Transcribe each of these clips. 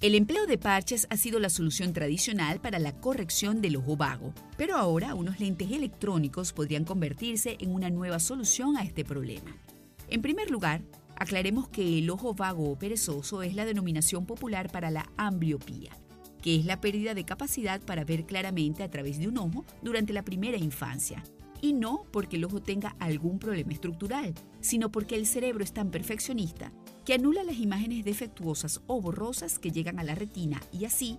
El empleo de parches ha sido la solución tradicional para la corrección del ojo vago, pero ahora unos lentes electrónicos podrían convertirse en una nueva solución a este problema. En primer lugar, aclaremos que el ojo vago o perezoso es la denominación popular para la ambliopía, que es la pérdida de capacidad para ver claramente a través de un ojo durante la primera infancia, y no porque el ojo tenga algún problema estructural, sino porque el cerebro es tan perfeccionista que anula las imágenes defectuosas o borrosas que llegan a la retina y así,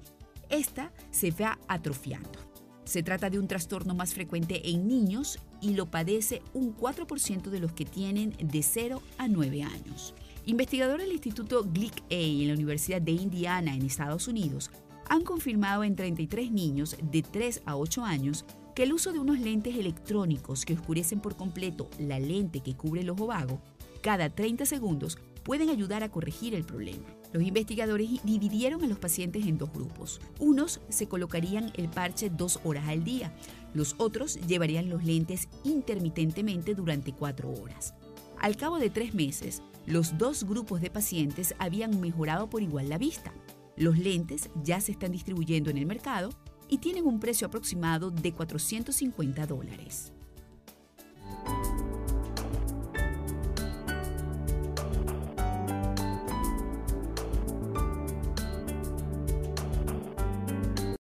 esta se va atrofiando. Se trata de un trastorno más frecuente en niños y lo padece un 4% de los que tienen de 0 a 9 años. Investigadores del Instituto Glick A en la Universidad de Indiana en Estados Unidos han confirmado en 33 niños de 3 a 8 años que el uso de unos lentes electrónicos que oscurecen por completo la lente que cubre el ojo vago cada 30 segundos pueden ayudar a corregir el problema. Los investigadores dividieron a los pacientes en dos grupos. Unos se colocarían el parche dos horas al día, los otros llevarían los lentes intermitentemente durante cuatro horas. Al cabo de tres meses, los dos grupos de pacientes habían mejorado por igual la vista. Los lentes ya se están distribuyendo en el mercado y tienen un precio aproximado de 450 dólares.